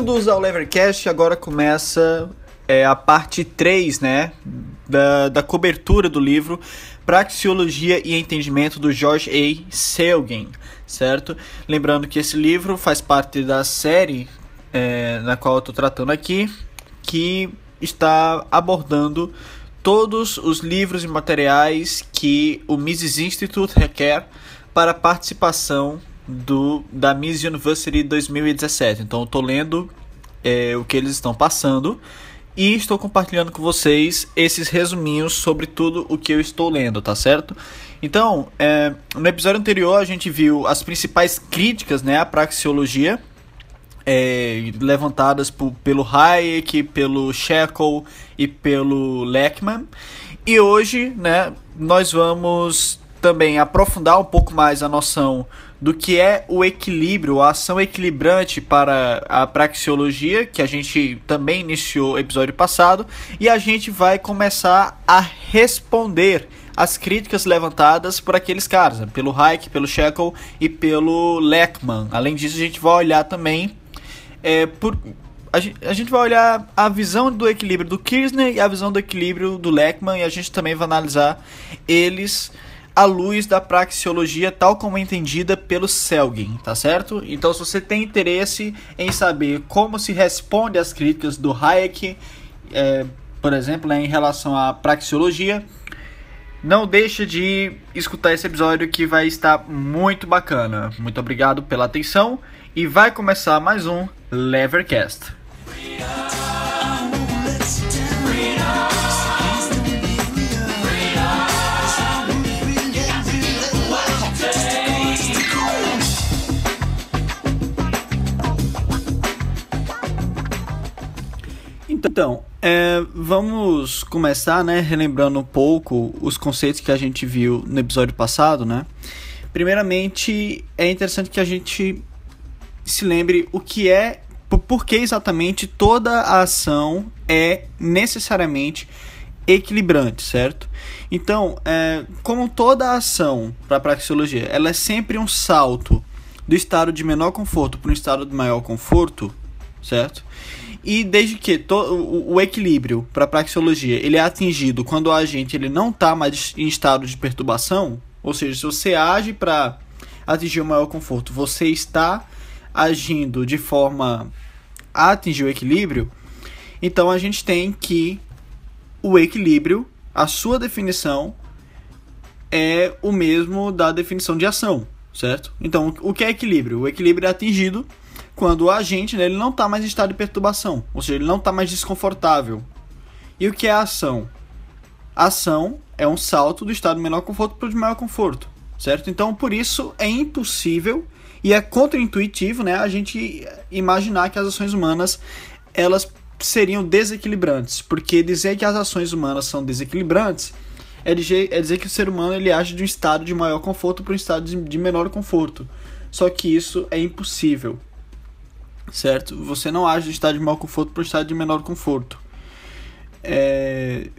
Bem-vindos ao Levercast. Agora começa é, a parte 3, né? Da, da cobertura do livro Praxeologia e Entendimento do George A. Selgin, certo? Lembrando que esse livro faz parte da série é, na qual eu estou tratando aqui, que está abordando todos os livros e materiais que o Mises Institute requer para participação do da Miss University 2017. Então eu estou lendo é, o que eles estão passando e estou compartilhando com vocês esses resuminhos sobre tudo o que eu estou lendo, tá certo? Então, é, no episódio anterior a gente viu as principais críticas né, à praxeologia é, levantadas por, pelo Hayek, pelo Shekel e pelo Leckman. E hoje né, nós vamos também aprofundar um pouco mais a noção do que é o equilíbrio, a ação equilibrante para a praxeologia, que a gente também iniciou episódio passado, e a gente vai começar a responder as críticas levantadas por aqueles caras, né? pelo Hayek, pelo Shekel e pelo Leckman. Além disso, a gente vai olhar também é, por a gente, a gente vai olhar a visão do equilíbrio do Kirchner e a visão do equilíbrio do Leckman e a gente também vai analisar eles à luz da praxeologia tal como entendida pelo Selgin, tá certo? Então, se você tem interesse em saber como se responde às críticas do Hayek, é, por exemplo, né, em relação à praxeologia, não deixa de escutar esse episódio que vai estar muito bacana. Muito obrigado pela atenção e vai começar mais um Levercast. Então, é, vamos começar, né, relembrando um pouco os conceitos que a gente viu no episódio passado, né? Primeiramente, é interessante que a gente se lembre o que é, por que exatamente toda a ação é necessariamente equilibrante, certo? Então, é, como toda ação para a praxeologia, ela é sempre um salto do estado de menor conforto para um estado de maior conforto, certo? E desde que to, o, o, equilíbrio para a praxeologia ele é atingido quando o agente ele não está mais em estado de perturbação, ou seja, se você age para atingir o maior conforto, você está agindo de forma a atingir o equilíbrio, então a gente tem que o equilíbrio, a sua definição é o mesmo da definição de ação, certo? Então, o que é equilíbrio? O equilíbrio é atingido quando o agente né, ele não está mais em estado de perturbação, ou seja, ele não está mais desconfortável. E o que é a ação? A ação é um salto do estado de menor conforto para o de maior conforto, certo? Então, por isso é impossível e é contraintuitivo, né, a gente imaginar que as ações humanas elas seriam desequilibrantes, porque dizer que as ações humanas são desequilibrantes é dizer, é dizer que o ser humano ele age de um estado de maior conforto para um estado de, de menor conforto. Só que isso é impossível certo? Você não age de estado de maior conforto para o estado de menor conforto. É...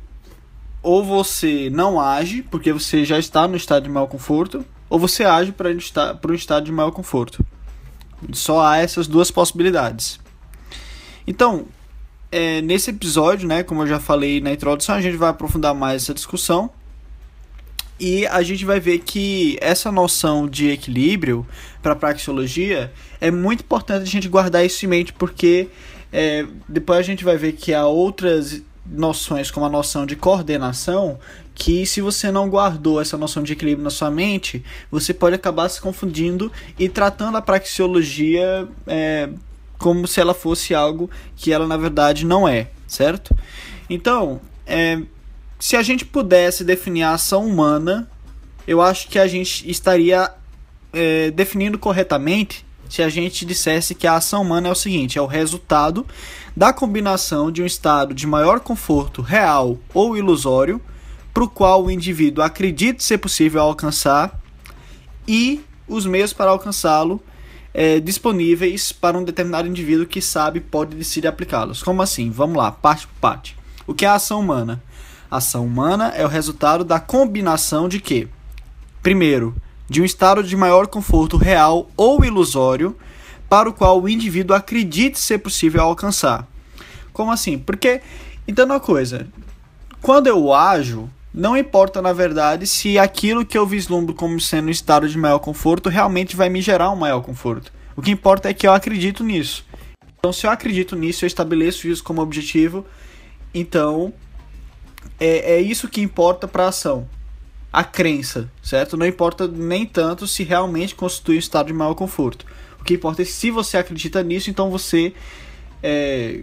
Ou você não age porque você já está no estado de maior conforto, ou você age para um estado de maior conforto. Só há essas duas possibilidades. Então, é, nesse episódio, né, como eu já falei na introdução, a gente vai aprofundar mais essa discussão e a gente vai ver que essa noção de equilíbrio para a praxeologia é muito importante a gente guardar isso em mente, porque é, depois a gente vai ver que há outras noções, como a noção de coordenação, que se você não guardou essa noção de equilíbrio na sua mente, você pode acabar se confundindo e tratando a praxeologia é, como se ela fosse algo que ela na verdade não é, certo? Então, é, se a gente pudesse definir a ação humana, eu acho que a gente estaria é, definindo corretamente se a gente dissesse que a ação humana é o seguinte: é o resultado da combinação de um estado de maior conforto real ou ilusório, para o qual o indivíduo acredita ser possível alcançar, e os meios para alcançá-lo é, disponíveis para um determinado indivíduo que sabe pode decidir aplicá-los. Como assim? Vamos lá, parte por parte. O que é a ação humana? Ação humana é o resultado da combinação de que, primeiro, de um estado de maior conforto real ou ilusório, para o qual o indivíduo acredite ser possível alcançar. Como assim? Porque, então uma coisa, quando eu ajo, não importa na verdade se aquilo que eu vislumbro como sendo um estado de maior conforto realmente vai me gerar um maior conforto. O que importa é que eu acredito nisso. Então, se eu acredito nisso, eu estabeleço isso como objetivo, então é, é isso que importa para a ação. A crença, certo? Não importa nem tanto se realmente constitui um estado de maior conforto. O que importa é se você acredita nisso, então você, é,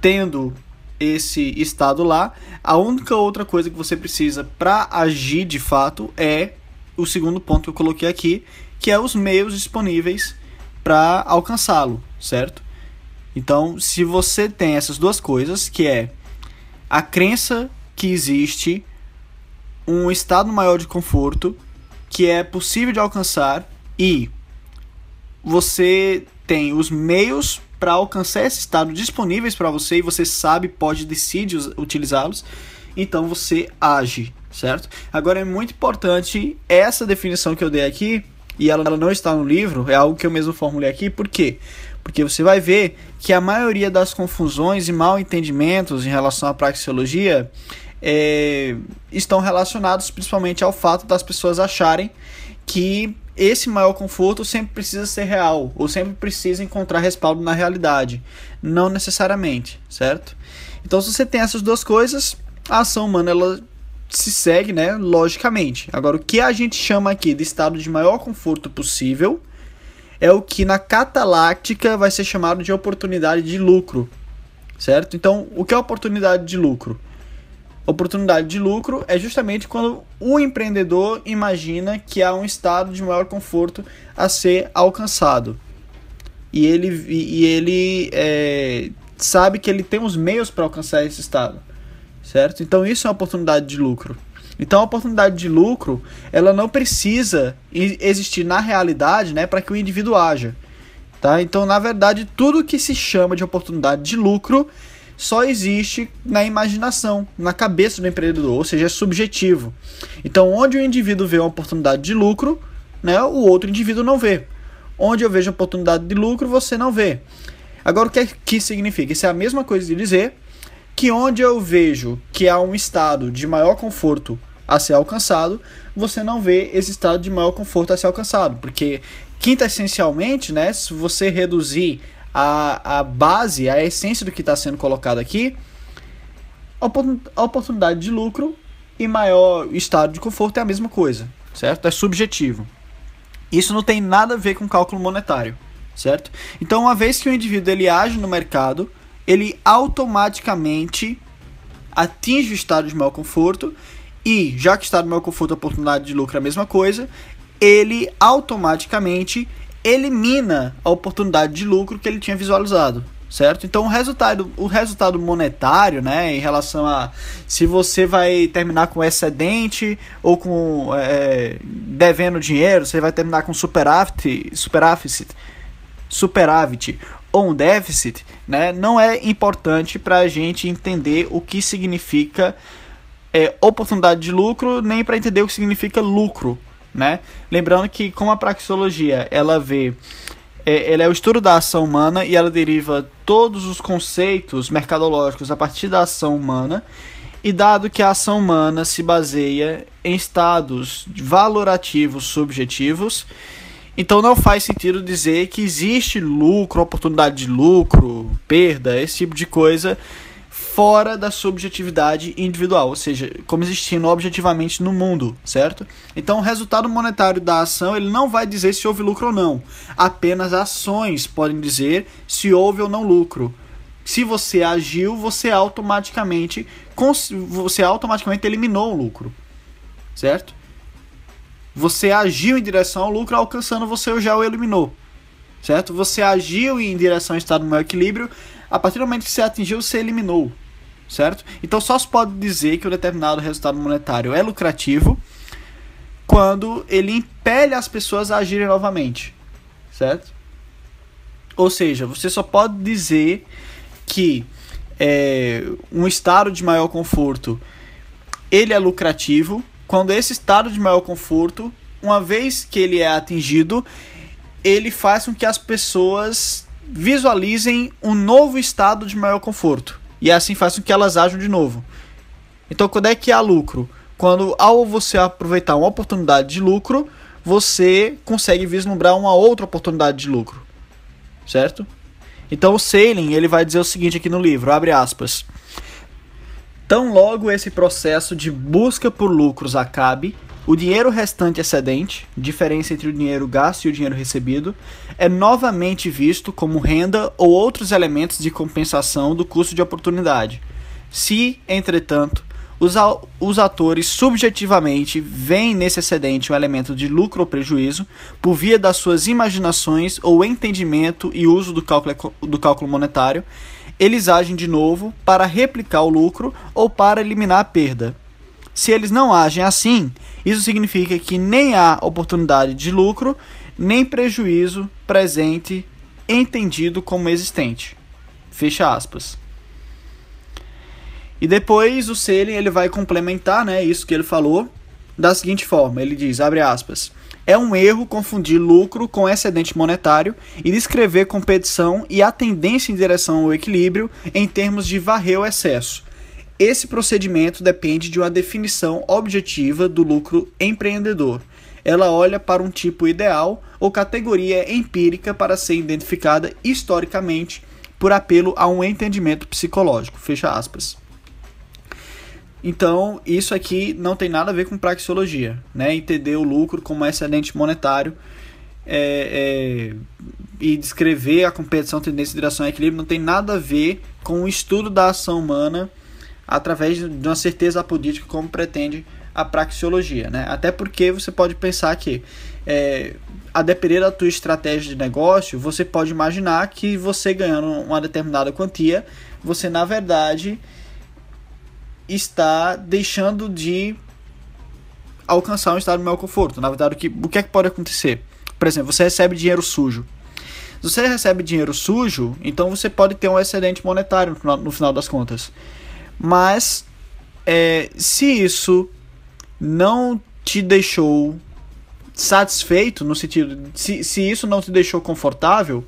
tendo esse estado lá, a única outra coisa que você precisa para agir de fato é o segundo ponto que eu coloquei aqui, que é os meios disponíveis para alcançá-lo, certo? Então, se você tem essas duas coisas, que é a crença que existe um estado maior de conforto que é possível de alcançar e você tem os meios para alcançar esse estado disponíveis para você e você sabe, pode, decide utilizá-los, então você age, certo? Agora é muito importante essa definição que eu dei aqui, e ela não está no livro, é algo que eu mesmo formulei aqui, por quê? Porque você vai ver que a maioria das confusões e mal entendimentos em relação à praxeologia é, estão relacionados principalmente ao fato das pessoas acharem que esse maior conforto sempre precisa ser real, ou sempre precisa encontrar respaldo na realidade. Não necessariamente, certo? Então, se você tem essas duas coisas, a ação humana ela se segue, né, logicamente. Agora, o que a gente chama aqui de estado de maior conforto possível é o que na cataláctica vai ser chamado de oportunidade de lucro, certo? Então, o que é oportunidade de lucro? Oportunidade de lucro é justamente quando o empreendedor imagina que há um estado de maior conforto a ser alcançado. E ele, e ele é, sabe que ele tem os meios para alcançar esse estado. Certo? Então isso é uma oportunidade de lucro. Então a oportunidade de lucro, ela não precisa existir na realidade, né, para que o indivíduo haja. Tá? Então, na verdade, tudo que se chama de oportunidade de lucro só existe na imaginação, na cabeça do empreendedor, ou seja, é subjetivo. Então, onde o indivíduo vê uma oportunidade de lucro, né, o outro indivíduo não vê. Onde eu vejo oportunidade de lucro, você não vê. Agora, o que, é que significa? Isso é a mesma coisa de dizer que onde eu vejo que há um estado de maior conforto a ser alcançado, você não vê esse estado de maior conforto a ser alcançado, porque quinta essencialmente, né, se você reduzir a, a base, a essência do que está sendo colocado aqui, a oportunidade de lucro e maior estado de conforto é a mesma coisa, certo? É subjetivo. Isso não tem nada a ver com cálculo monetário, certo? Então, uma vez que o indivíduo ele age no mercado, ele automaticamente atinge o estado de maior conforto e, já que o estado de maior conforto e oportunidade de lucro é a mesma coisa, ele automaticamente elimina a oportunidade de lucro que ele tinha visualizado, certo? Então o resultado, o resultado monetário, né, em relação a se você vai terminar com excedente ou com é, devendo dinheiro, você vai terminar com superávit, superávit, superávit ou um déficit, né, não é importante para a gente entender o que significa é, oportunidade de lucro, nem para entender o que significa lucro, né? Lembrando que como a praxeologia ela vê é, ela é o estudo da ação humana e ela deriva todos os conceitos mercadológicos a partir da ação humana. E dado que a ação humana se baseia em estados valorativos subjetivos, então não faz sentido dizer que existe lucro, oportunidade de lucro, perda, esse tipo de coisa fora da subjetividade individual, ou seja, como existindo objetivamente no mundo, certo? Então, o resultado monetário da ação ele não vai dizer se houve lucro ou não. Apenas ações podem dizer se houve ou não lucro. Se você agiu, você automaticamente você automaticamente eliminou o lucro, certo? Você agiu em direção ao lucro, alcançando você já o eliminou, certo? Você agiu em direção ao estado do maior equilíbrio, a partir do momento que você atingiu, você eliminou certo? Então só se pode dizer que um determinado resultado monetário é lucrativo quando ele impele as pessoas a agirem novamente, certo? Ou seja, você só pode dizer que é, um estado de maior conforto ele é lucrativo quando esse estado de maior conforto, uma vez que ele é atingido, ele faz com que as pessoas visualizem um novo estado de maior conforto. E assim faz com que elas ajam de novo. Então, quando é que há lucro? Quando, ao você aproveitar uma oportunidade de lucro, você consegue vislumbrar uma outra oportunidade de lucro. Certo? Então, o Sailing, ele vai dizer o seguinte aqui no livro, abre aspas. Tão logo esse processo de busca por lucros acabe, o dinheiro restante excedente, diferença entre o dinheiro gasto e o dinheiro recebido, é novamente visto como renda ou outros elementos de compensação do custo de oportunidade. Se, entretanto, os, atores subjetivamente veem nesse excedente um elemento de lucro ou prejuízo por via das suas imaginações ou entendimento e uso do cálculo, do cálculo monetário, eles agem de novo para replicar o lucro ou para eliminar a perda. Se eles não agem assim, isso significa que nem há oportunidade de lucro, nem prejuízo presente entendido como existente. Fecha aspas. E depois o Selin ele vai complementar, né, isso que ele falou da seguinte forma, ele diz, abre aspas: é um erro confundir lucro com excedente monetário e descrever competição e a tendência em direção ao equilíbrio em termos de varrer o excesso. Esse procedimento depende de uma definição objetiva do lucro empreendedor. Ela olha para um tipo ideal ou categoria empírica para ser identificada historicamente por apelo a um entendimento psicológico. Fecha aspas. Então, isso aqui não tem nada a ver com praxeologia, né? Entender o lucro como excedente monetário é, é, e descrever a competição, tendência, direção e equilíbrio não tem nada a ver com o estudo da ação humana através de uma certeza apodítica como pretende a praxeologia, né? Até porque você pode pensar que é, a depender da tua estratégia de negócio, você pode imaginar que você ganhando uma determinada quantia, você na verdade está deixando de alcançar um estado de maior conforto. Na verdade, o que, o que é que pode acontecer? Por exemplo, você recebe dinheiro sujo. Se você recebe dinheiro sujo, então você pode ter um excedente monetário no no final das contas. Mas é, se isso não te deixou satisfeito, no sentido, se, se isso não te deixou confortável,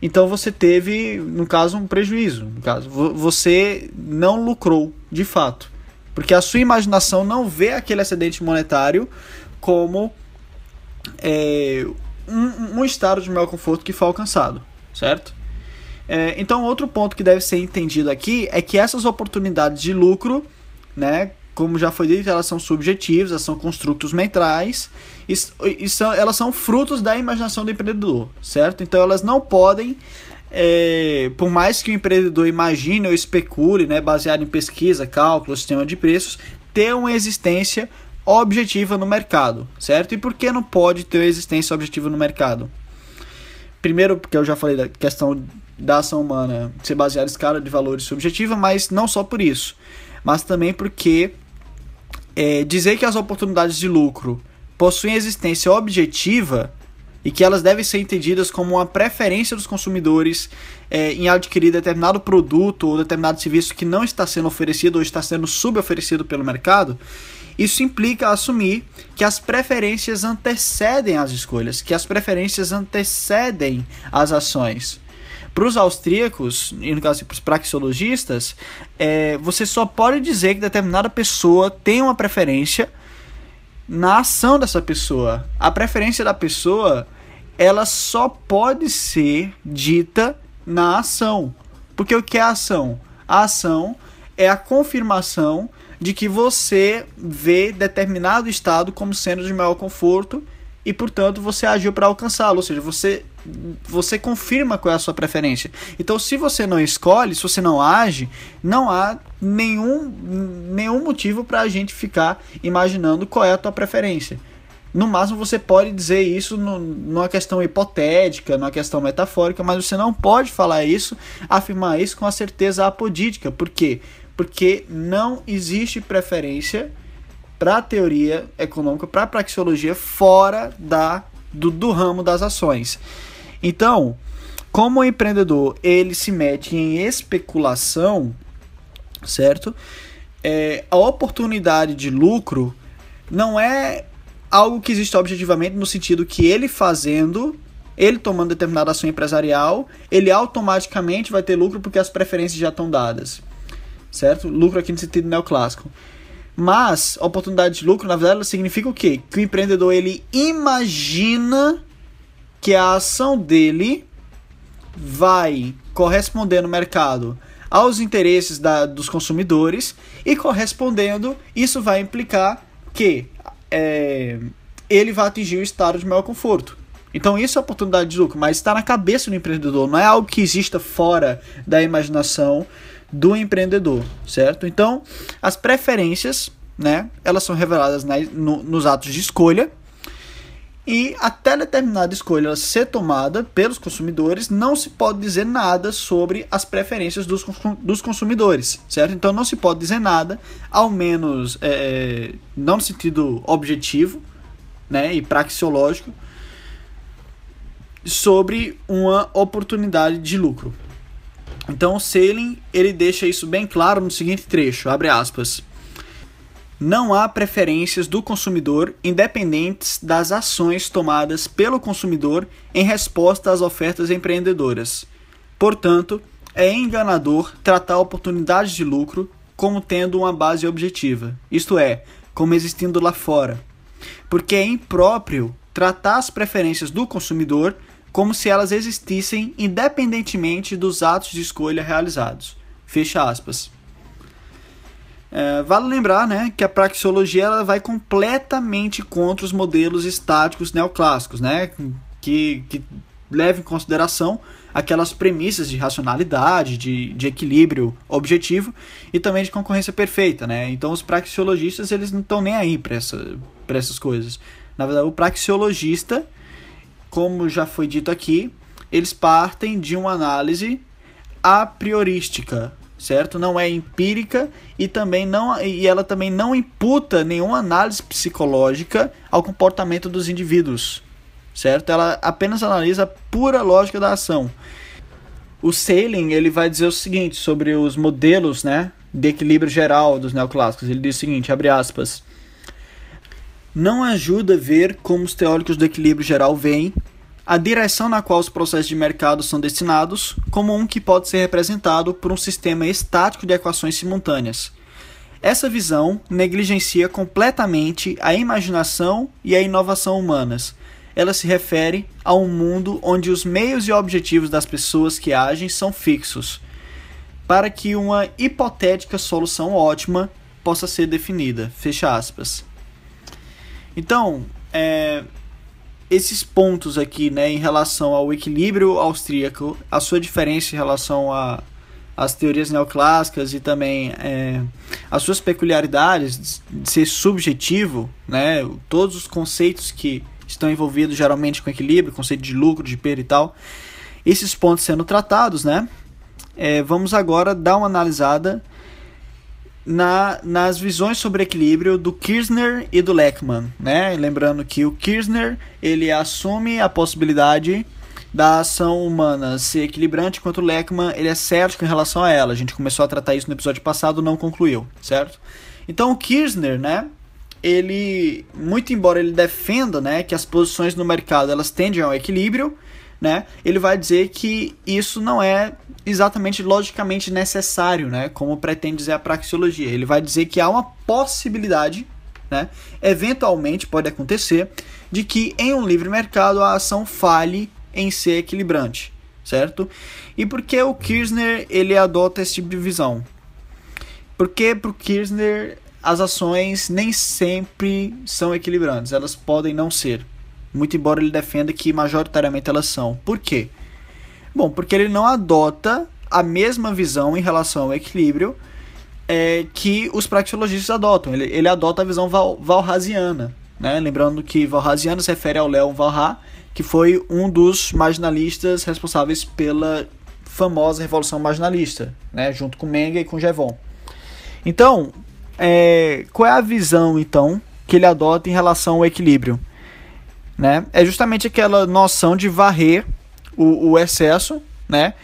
então você teve, no caso, um prejuízo. No caso, você não lucrou de fato. Porque a sua imaginação não vê aquele excedente monetário como é, um, um, estado de maior conforto que foi alcançado, certo? É, então, outro ponto que deve ser entendido aqui é que essas oportunidades de lucro, né, como já foi dito, elas são subjetivas, elas são construtos mentais e, e são, elas são frutos da imaginação do empreendedor, certo? Então, elas não podem é, por mais que o empreendedor imagine ou especule, né, baseado em pesquisa, cálculo, sistema de preços, ter uma existência objetiva no mercado, certo? E por que não pode ter existência objetiva no mercado? Primeiro, porque eu já falei da questão da ação humana ser baseada em escala de valores subjetiva, mas não só por isso, mas também porque é, dizer que as oportunidades de lucro possuem existência objetiva e que elas devem ser entendidas como uma preferência dos consumidores é, em adquirir determinado produto ou determinado serviço que não está sendo oferecido ou está sendo suboferecido pelo mercado, isso implica assumir que as preferências antecedem as escolhas, que as preferências antecedem as ações. Para os austríacos, e no caso para os praxeologistas, é, você só pode dizer que determinada pessoa tem uma preferência na ação dessa pessoa. A preferência da pessoa ela só pode ser dita na ação. Porque o que é a ação? A ação é a confirmação de que você vê determinado estado como sendo de maior conforto e, portanto, você agiu para alcançá-lo. Ou seja, você, você confirma qual é a sua preferência. Então, se você não escolhe, se você não age, não há nenhum, nenhum motivo para a gente ficar imaginando qual é a tua preferência. No máximo você pode dizer isso no, numa questão hipotética, numa questão metafórica, mas você não pode falar isso, afirmar isso com a certeza apodítica. Por quê? Porque não existe preferência para a teoria econômica, para a praxeologia, fora da, do, do ramo das ações. Então, como o empreendedor ele se mete em especulação, certo? É, a oportunidade de lucro não é algo que existe objetivamente no sentido que ele fazendo ele tomando determinada ação empresarial, ele automaticamente vai ter lucro porque as preferências já estão dadas. Certo? Lucro aqui no sentido neoclássico. Mas oportunidade de lucro, na verdade, significa o quê? Que o empreendedor ele imagina que a ação dele vai corresponder no mercado aos interesses da, dos consumidores e correspondendo, isso vai implicar que é, ele vai atingir o estado de maior conforto. Então isso é oportunidade de lucro, mas está na cabeça do empreendedor, não é algo que exista fora da imaginação do empreendedor, certo? Então as preferências, né, elas são reveladas na, no, nos atos de escolha e até determinada escolha ser tomada pelos consumidores, não se pode dizer nada sobre as preferências dos, dos consumidores, certo? Então não se pode dizer nada, ao menos é, não no sentido objetivo né, e praxeológico, sobre uma oportunidade de lucro. Então o Sailing ele deixa isso bem claro no seguinte trecho, abre aspas. Não há preferências do consumidor independentes das ações tomadas pelo consumidor em resposta às ofertas empreendedoras. Portanto, é enganador tratar oportunidades de lucro como tendo uma base objetiva, isto é, como existindo lá fora. Porque é impróprio tratar as preferências do consumidor como se elas existissem independentemente dos atos de escolha realizados. Fecha aspas. É, vale lembrar né, que a praxeologia ela vai completamente contra os modelos estáticos neoclássicos, né, que, que levam em consideração aquelas premissas de racionalidade, de, de equilíbrio objetivo e também de concorrência perfeita. Né? Então os praxeologistas eles não estão nem aí para essa, essas coisas. Na verdade, o praxeologista, como já foi dito aqui, eles partem de uma análise a priorística, certo? Não é empírica e também não e ela também não imputa nenhuma análise psicológica ao comportamento dos indivíduos, certo? Ela apenas analisa a pura lógica da ação. O Sailing ele vai dizer o seguinte sobre os modelos, né, de equilíbrio geral dos neoclássicos. Ele diz o seguinte, abre aspas: Não ajuda ver como os teóricos do equilíbrio geral veem a direção na qual os processos de mercado são destinados, como um que pode ser representado por um sistema estático de equações simultâneas. Essa visão negligencia completamente a imaginação e a inovação humanas. Ela se refere a um mundo onde os meios e objetivos das pessoas que agem são fixos, para que uma hipotética solução ótima possa ser definida. Fecha aspas. Então, é, esses pontos aqui, né, em relação ao equilíbrio austríaco, a sua diferença em relação a as teorias neoclássicas e também é, as suas peculiaridades de ser subjetivo, né, todos os conceitos que estão envolvidos geralmente com equilíbrio, conceito de lucro, de perda e tal, esses pontos sendo tratados, né, é, vamos agora dar uma analisada na, nas visões sobre equilíbrio do Kirchner e do Leckman, né? Lembrando que o Kirchner ele assume a possibilidade da ação humana ser equilibrante, enquanto o Leckman ele é cético em relação a ela. A gente começou a tratar isso no episódio passado, não concluiu, certo? Então o Kirchner, né? Ele, muito embora ele defenda, né, que as posições no mercado elas tendem ao equilíbrio, né? Ele vai dizer que isso não é exatamente logicamente necessário, né? Como pretende dizer a praxeologia. Ele vai dizer que há uma possibilidade, né? Eventualmente pode acontecer de que em um livre mercado a ação falhe em ser equilibrante, certo? E por que o Kirchner ele adota esse tipo de visão? Porque para o Kirchner as ações nem sempre são equilibrantes, elas podem não ser. Muito embora ele defenda que majoritariamente elas são. Por quê? Bom, porque ele não adota a mesma visão em relação ao equilíbrio é, que os praxeologistas adotam. Ele, ele adota a visão val, valrasiana. Né? Lembrando que valrasiano se refere ao Leon Valra, que foi um dos marginalistas responsáveis pela famosa Revolução Marginalista, né? junto com Menga e com Jevon. Então, é, qual é a visão então que ele adota em relação ao equilíbrio? Né? É justamente aquela noção de varrer o, o excesso, né?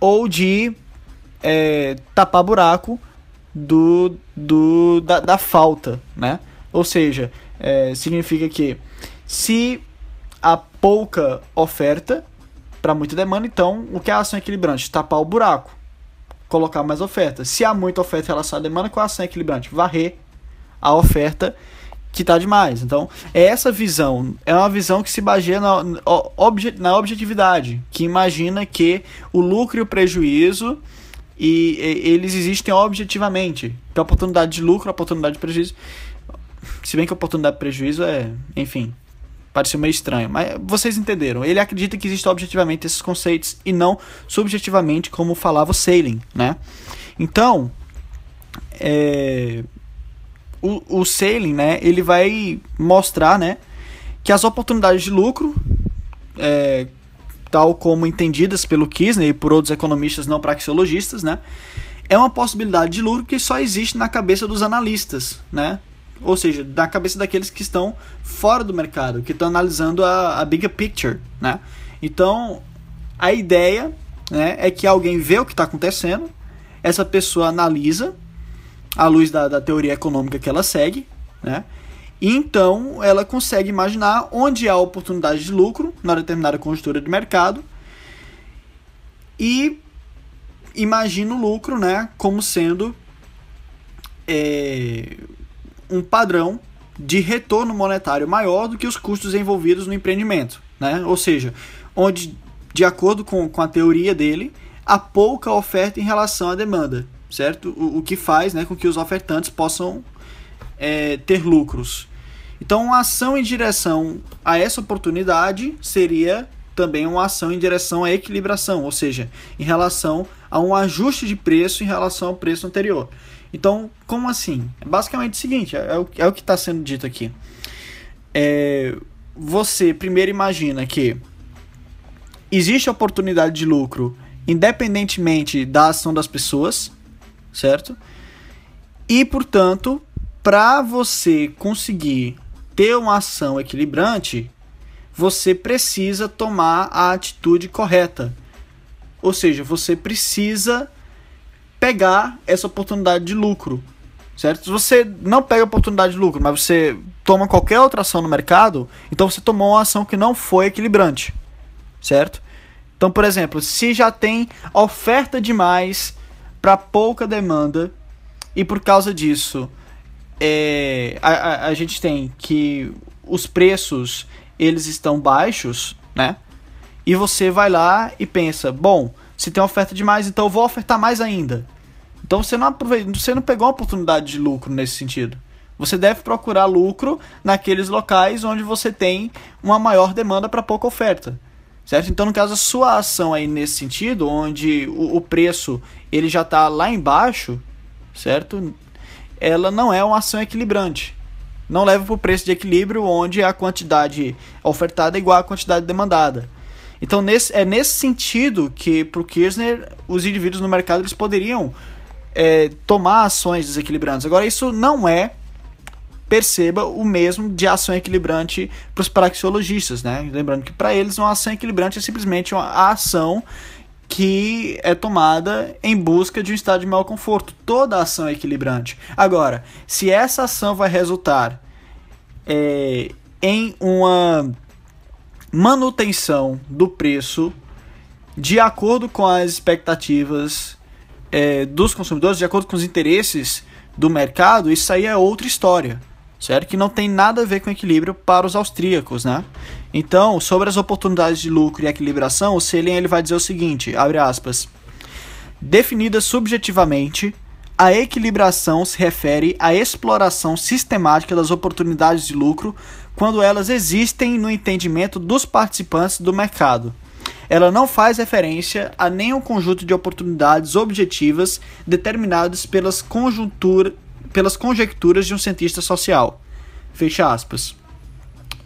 Ou de é, tapar buraco do, do, da, da falta, né? Ou seja, é, significa que se há pouca oferta para muita demanda, então o que é a ação equilibrante? Tapar o buraco, colocar mais oferta. Se há muita oferta em relação à demanda, qual é a ação equilibrante? Varrer a oferta que está demais. Então, é essa visão, é uma visão que se baseia na, na objetividade, que imagina que o lucro e o prejuízo e, e eles existem objetivamente. A oportunidade de lucro, oportunidade de prejuízo. Se bem que oportunidade de prejuízo é, enfim, pareceu meio estranho, mas vocês entenderam. Ele acredita que existem objetivamente esses conceitos e não subjetivamente, como falava o Sailing, né? Então, é, o, o Sailing, né, ele vai mostrar, né, que as oportunidades de lucro, é, tal como entendidas pelo Kisner e por outros economistas não praxeologistas, né, é uma possibilidade de lucro que só existe na cabeça dos analistas, né, ou seja, na cabeça daqueles que estão fora do mercado, que estão analisando a, a bigger picture, né. Então, a ideia né, é que alguém vê o que está acontecendo, essa pessoa analisa à luz da, da teoria econômica que ela segue, né? Então ela consegue imaginar onde há oportunidade de lucro na determinada conjuntura de mercado e imagina o lucro né, como sendo é, um padrão de retorno monetário maior do que os custos envolvidos no empreendimento. Né? Ou seja, onde, de acordo com, com a teoria dele, há pouca oferta em relação à demanda certo? O, o que faz né, com que os ofertantes possam é, ter lucros. Então, uma ação em direção a essa oportunidade seria também uma ação em direção à equilibração, ou seja, em relação a um ajuste de preço em relação ao preço anterior. Então, como assim? É basicamente o seguinte: é, o, é o que está sendo dito aqui. É, você primeiro imagina que existe oportunidade de lucro independentemente da ação das pessoas, certo? E, portanto, para você conseguir ter uma ação equilibrante, você precisa tomar a atitude correta. Ou seja, você precisa pegar essa oportunidade de lucro, certo? Se você não pega a oportunidade de lucro, mas você toma qualquer outra ação no mercado, então você tomou uma ação que não foi equilibrante, certo? Então, por exemplo, se já tem oferta demais para pouca demanda e por causa disso é, a, a, a, gente tem que os preços eles estão baixos, né? E você vai lá e pensa, bom, se tem oferta demais, então eu vou ofertar mais ainda. Então você não aproveita, você não pegou uma oportunidade de lucro nesse sentido. Você deve procurar lucro naqueles locais onde você tem uma maior demanda para pouca oferta certo? Então, no caso, a sua ação aí nesse sentido, onde o, o preço ele já está lá embaixo, certo? Ela não é uma ação equilibrante. Não leva para o preço de equilíbrio onde a quantidade ofertada é igual à quantidade demandada. Então, nesse, é nesse sentido que, para o Kirchner, os indivíduos no mercado eles poderiam é, tomar ações desequilibrantes. Agora, isso não é perceba o mesmo de ação equilibrante para os praxeologistas, né? Lembrando que para eles uma ação equilibrante é simplesmente uma ação que é tomada em busca de um estado de maior conforto. Toda ação é equilibrante. Agora, se essa ação vai resultar é, em uma manutenção do preço de acordo com as expectativas é, dos consumidores, de acordo com os interesses do mercado, isso aí é outra história certo? Que não tem nada a ver com equilíbrio para os austríacos, né? Então, sobre as oportunidades de lucro e equilibração, o Selin ele vai dizer o seguinte, abre aspas, definida subjetivamente, a equilibração se refere à exploração sistemática das oportunidades de lucro quando elas existem no entendimento dos participantes do mercado. Ela não faz referência a nenhum conjunto de oportunidades objetivas determinadas pelas conjunturas pelas conjecturas de um cientista social. Fecha aspas.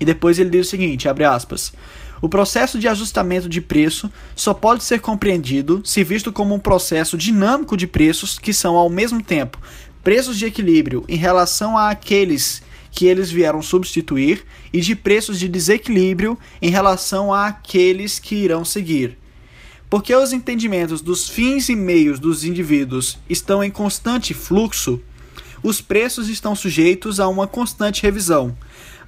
E depois ele diz o seguinte, abre aspas. O processo de ajustamento de preço só pode ser compreendido se visto como um processo dinâmico de preços que são ao mesmo tempo preços de equilíbrio em relação àqueles que eles vieram substituir e de preços de desequilíbrio em relação àqueles que irão seguir. Porque os entendimentos dos fins e meios dos indivíduos estão em constante fluxo, os preços estão sujeitos a uma constante revisão.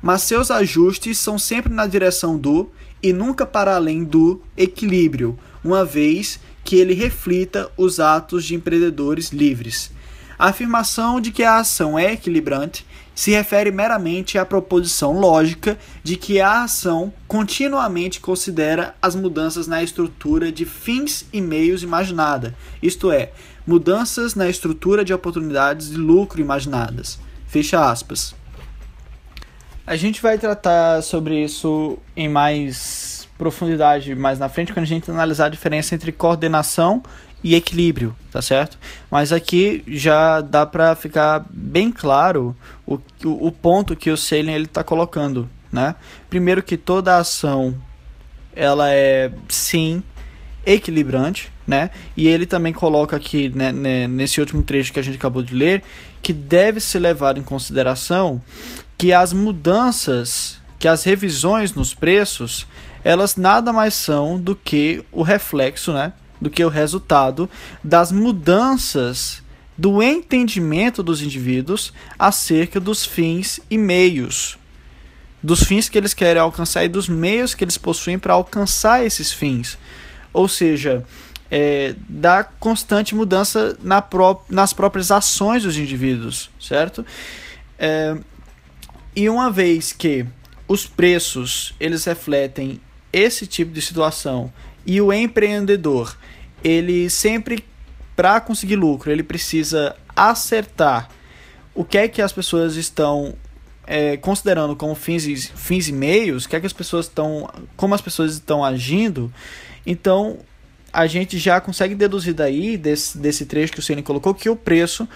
mas seus ajustes são sempre na direção do e nunca para além do equilíbrio, uma vez que ele reflita os atos de empreendedores livres. A afirmação de que a ação é equilibrante se refere meramente à proposição lógica de que a ação continuamente considera as mudanças na estrutura de fins e meios imaginada, isto é, mudanças na estrutura de oportunidades de lucro imaginadas. Fecha aspas. A gente vai tratar sobre isso em mais profundidade mais na frente quando a gente analisar a diferença entre coordenação e equilíbrio, tá certo? Mas aqui já dá para ficar bem claro o, o, ponto que o Salem ele está colocando, né? Primeiro que toda ação ela é sim equilibrante, né? E ele também coloca aqui né, né, nesse último trecho que a gente acabou de ler que deve ser levado em consideração que as mudanças, que as revisões nos preços, elas nada mais são do que o reflexo, né? do que o resultado das mudanças do entendimento dos indivíduos acerca dos fins e meios, dos fins que eles querem alcançar e dos meios que eles possuem para alcançar esses fins. Ou seja, é, da constante mudança na pró nas próprias ações dos indivíduos, certo? É, e uma vez que os preços eles refletem esse tipo de situação e o empreendedor ele sempre, para conseguir lucro, ele precisa acertar o que é que as pessoas estão é, considerando como fins e, fins e meios, o que é que as pessoas estão, como as pessoas estão agindo. Então, a gente já consegue deduzir daí, desse, desse trecho que o Cine colocou, que o preço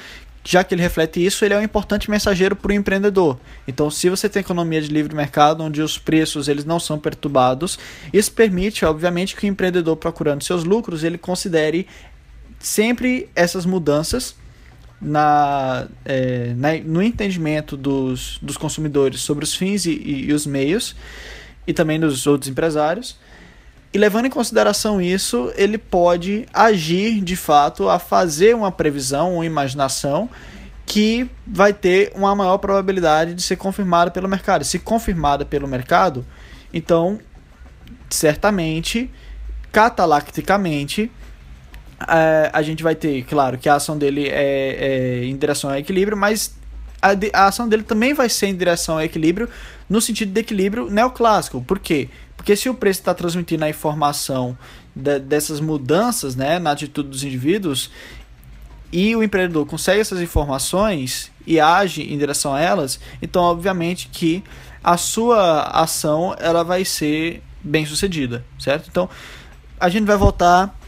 já que ele reflete isso, ele é um importante mensageiro para o empreendedor. Então, se você tem economia de livre mercado, onde os preços eles não são perturbados, isso permite, obviamente, que o empreendedor procurando seus lucros, ele considere sempre essas mudanças na, é, na no entendimento dos, dos consumidores sobre os fins e, e, e os meios, e também dos outros empresários, e levando em consideração isso, ele pode agir de fato a fazer uma previsão, uma imaginação que vai ter uma maior probabilidade de ser confirmada pelo mercado. Se confirmada pelo mercado, então certamente, catalacticamente, é, a gente vai ter, claro, que a ação dele é, é em direção ao equilíbrio, mas a, a, ação dele também vai ser em direção ao equilíbrio, no sentido de equilíbrio neoclássico. Por quê? Porque se o preço está transmitindo a informação de, dessas mudanças né, na atitude dos indivíduos e o empreendedor consegue essas informações e age em direção a elas, então obviamente que a sua ação ela vai ser bem sucedida, certo? Então a gente vai voltar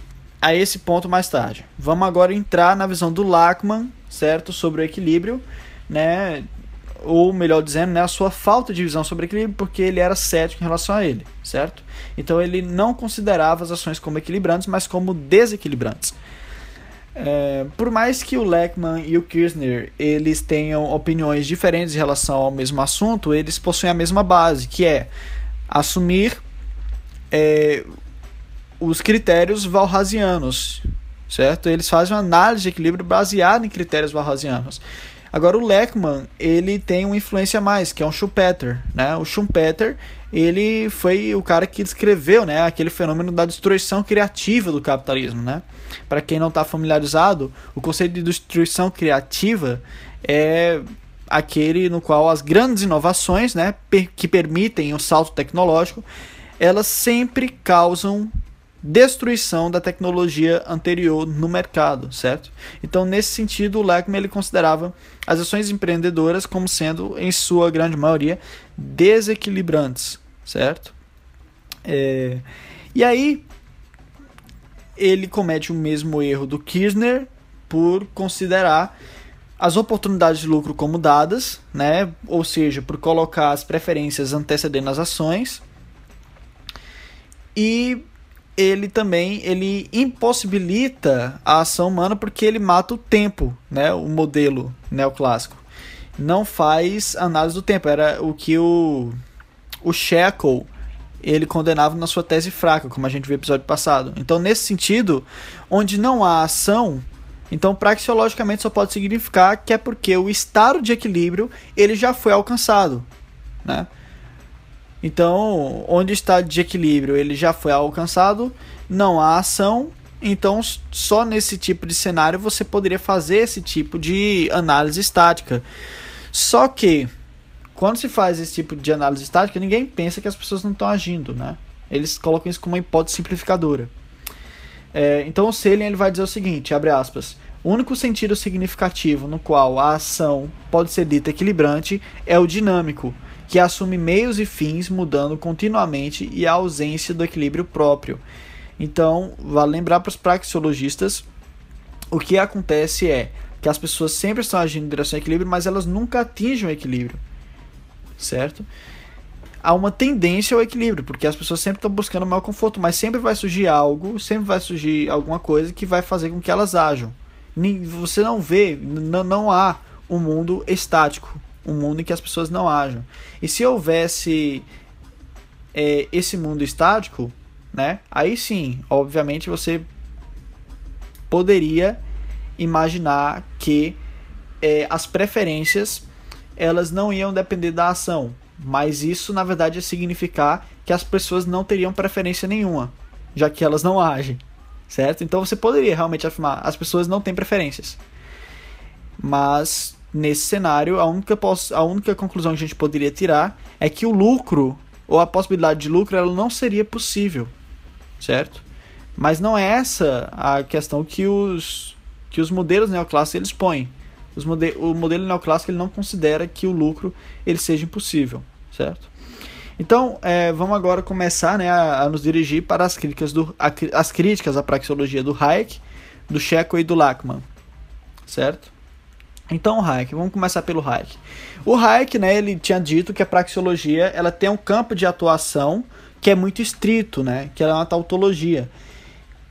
a esse ponto mais tarde. Vamos agora entrar na visão do Lachman, certo, sobre o equilíbrio, né? Ou melhor dizendo, né, a sua falta de visão sobre equilíbrio, porque ele era cético em relação a ele, certo? Então ele não considerava as ações como equilibrantes, mas como desequilibrantes. É, por mais que o Leckman e o Kirchner eles tenham opiniões diferentes em relação ao mesmo assunto, eles possuem a mesma base, que é assumir é, os critérios valrasianos, certo? Eles fazem uma análise de equilíbrio baseada em critérios valrasianos. Agora o Leckman, ele tem uma influência a mais, que é um Schumpeter, né? O Schumpeter, ele foi o cara que descreveu, né, aquele fenômeno da destruição criativa do capitalismo, né? Para quem não está familiarizado, o conceito de destruição criativa é aquele no qual as grandes inovações, né, que permitem o salto tecnológico, elas sempre causam destruição da tecnologia anterior no mercado, certo? Então, nesse sentido, o Leckman ele considerava as ações empreendedoras como sendo, em sua grande maioria, desequilibrantes, certo? É... E aí, ele comete o mesmo erro do Kirchner por considerar as oportunidades de lucro como dadas, né? ou seja, por colocar as preferências antecedendo as ações. E ele também ele impossibilita a ação humana porque ele mata o tempo, né? O modelo neoclássico. Não faz análise do tempo. Era o que o, o ele condenava na sua tese fraca, como a gente viu no episódio passado. Então, nesse sentido, onde não há ação, então praxeologicamente só pode significar que é porque o estado de equilíbrio ele já foi alcançado. né? Então, onde está de equilíbrio ele já foi alcançado, não há ação, então só nesse tipo de cenário você poderia fazer esse tipo de análise estática. Só que quando se faz esse tipo de análise estática, ninguém pensa que as pessoas não estão agindo, né? Eles colocam isso como uma hipótese simplificadora. É, então o Selin ele vai dizer o seguinte, abre aspas, o único sentido significativo no qual a ação pode ser dita equilibrante é o dinâmico, que assume meios e fins mudando continuamente e a ausência do equilíbrio próprio. Então, vale lembrar para os praxeologistas, o que acontece é que as pessoas sempre estão agindo em direção ao equilíbrio, mas elas nunca atingem o equilíbrio, certo? Há uma tendência ao equilíbrio, porque as pessoas sempre estão buscando o maior conforto, mas sempre vai surgir algo, sempre vai surgir alguma coisa que vai fazer com que elas ajam. Você não vê, não há um mundo estático, um mundo em que as pessoas não ajam. E se houvesse é, esse mundo estático, né? Aí sim, obviamente você poderia imaginar que é, as preferências elas não iam depender da ação, mas isso na verdade ia significar que as pessoas não teriam preferência nenhuma, já que elas não agem, certo? Então você poderia realmente afirmar as pessoas não têm preferências, mas nesse cenário a única a única conclusão que a gente poderia tirar é que o lucro ou a possibilidade de lucro ela não seria possível, certo? Mas não é essa a questão que os que os modelos neoclássicos eles põem. Os mode o modelo neoclássico ele não considera que o lucro ele seja impossível, certo? Então, é, vamos agora começar né, a, a, nos dirigir para as críticas, do, a, as críticas à praxeologia do Hayek, do Checo e do Lachmann, certo? Então, o Hayek, vamos começar pelo Hayek. O Hayek, né, ele tinha dito que a praxeologia ela tem um campo de atuação que é muito estrito, né, que ela é uma tautologia.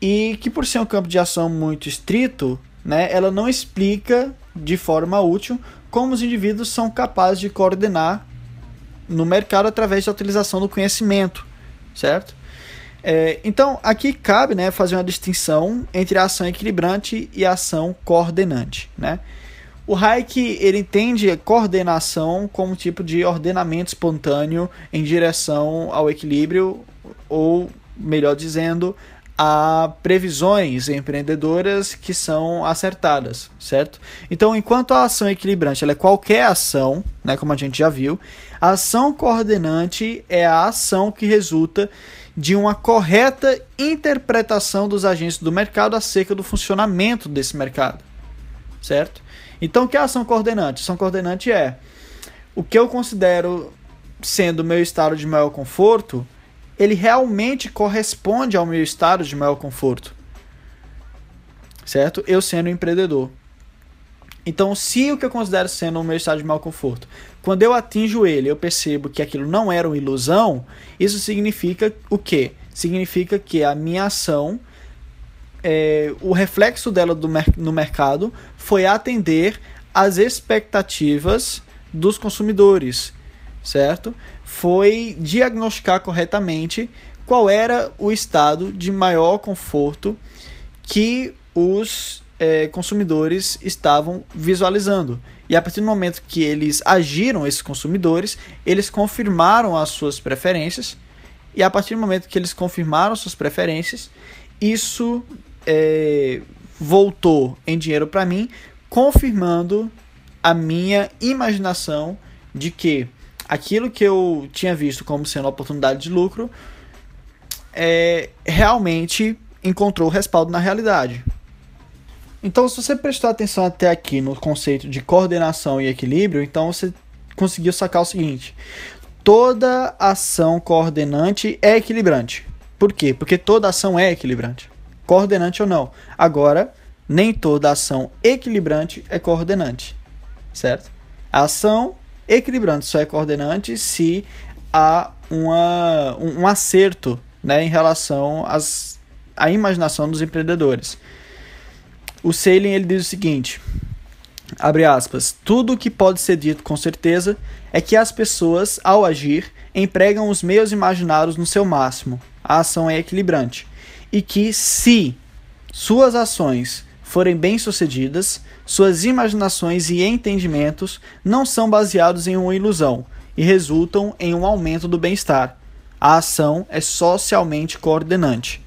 E que por ser um campo de ação muito estrito, né, ela não explica de forma útil como os indivíduos são capazes de coordenar no mercado através da utilização do conhecimento, certo? É, então, aqui cabe né, fazer uma distinção entre a ação equilibrante e a ação coordenante. Né? O Hayek ele entende coordenação como tipo de ordenamento espontâneo em direção ao equilíbrio, ou, melhor dizendo, a previsões empreendedoras que são acertadas, certo? Então, enquanto a ação equilibrante é qualquer ação, né, como a gente já viu, a ação coordenante é a ação que resulta de uma correta interpretação dos agentes do mercado acerca do funcionamento desse mercado, certo? Então, o que é ação coordenante? Ação coordenante é o que eu considero sendo o meu estado de maior conforto ele realmente corresponde ao meu estado de maior conforto. Certo? Eu sendo um empreendedor. Então, se o que eu considero sendo o meu estado de maior conforto, quando eu atinjo ele, eu percebo que aquilo não era uma ilusão, isso significa o quê? Significa que a minha ação, é, o reflexo dela do, no mercado foi atender às expectativas dos consumidores, certo? foi diagnosticar corretamente qual era o estado de maior conforto que os é, consumidores estavam visualizando. E a partir do momento que eles agiram, esses consumidores, eles confirmaram as suas preferências. E a partir do momento que eles confirmaram suas preferências, isso é, voltou em dinheiro para mim, confirmando a minha imaginação de que aquilo que eu tinha visto como sendo oportunidade de lucro é, realmente encontrou respaldo na realidade. Então, se você prestar atenção até aqui no conceito de coordenação e equilíbrio, então você conseguiu sacar o seguinte: toda ação coordenante é equilibrante. Por quê? Porque toda ação é equilibrante, coordenante ou não. Agora, nem toda ação equilibrante é coordenante, certo? A ação equilibrante, só é coordenante se há uma, um, um acerto né, em relação às, à imaginação dos empreendedores. O Sailing ele diz o seguinte: abre aspas, tudo o que pode ser dito com certeza é que as pessoas, ao agir, empregam os meios imaginários no seu máximo. A ação é equilibrante. E que, se suas ações forem bem-sucedidas, suas imaginações e entendimentos não são baseados em uma ilusão, e resultam em um aumento do bem-estar. A ação é socialmente coordenante.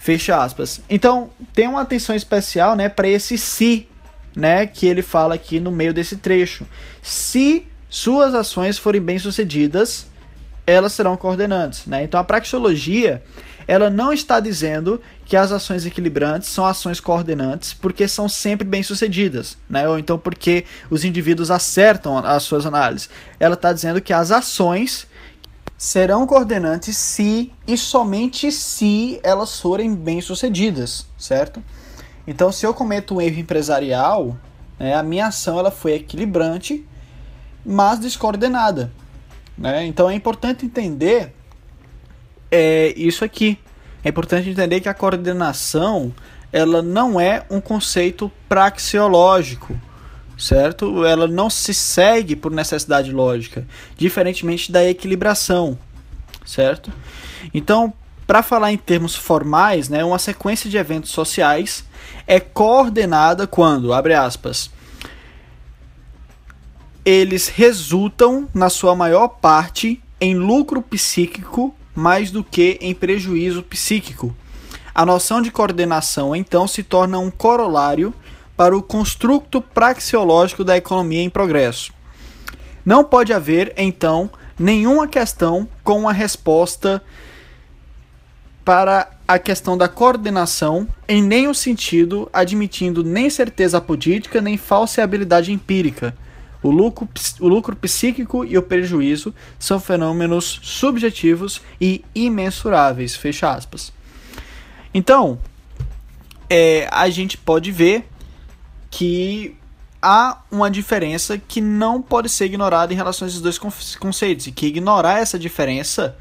Fecha aspas. Então, tem uma atenção especial, né, para esse se, né, que ele fala aqui no meio desse trecho. Se suas ações forem bem-sucedidas, elas serão coordenantes, né? Então, a praxeologia, ela não está dizendo que as ações equilibrantes são ações coordenantes porque são sempre bem-sucedidas, né? Ou então porque os indivíduos acertam as suas análises. Ela está dizendo que as ações serão coordenantes se e somente se elas forem bem-sucedidas, certo? Então, se eu cometo um erro empresarial, né, a minha ação ela foi equilibrante, mas descoordenada. Né? Então, é importante entender é, isso aqui. É importante entender que a coordenação ela não é um conceito praxeológico, certo? Ela não se segue por necessidade lógica, diferentemente da equilibração, certo? Então, para falar em termos formais, né, uma sequência de eventos sociais é coordenada quando, abre aspas, eles resultam, na sua maior parte, em lucro psíquico mais do que em prejuízo psíquico. A noção de coordenação, então, se torna um corolário para o construto praxeológico da economia em progresso. Não pode haver, então, nenhuma questão com uma resposta para a questão da coordenação em nenhum sentido, admitindo nem certeza política nem falseabilidade empírica. O lucro, o lucro psíquico e o prejuízo são fenômenos subjetivos e imensuráveis. Fecha aspas. Então, é, a gente pode ver que há uma diferença que não pode ser ignorada em relação a esses dois conceitos, e que ignorar essa diferença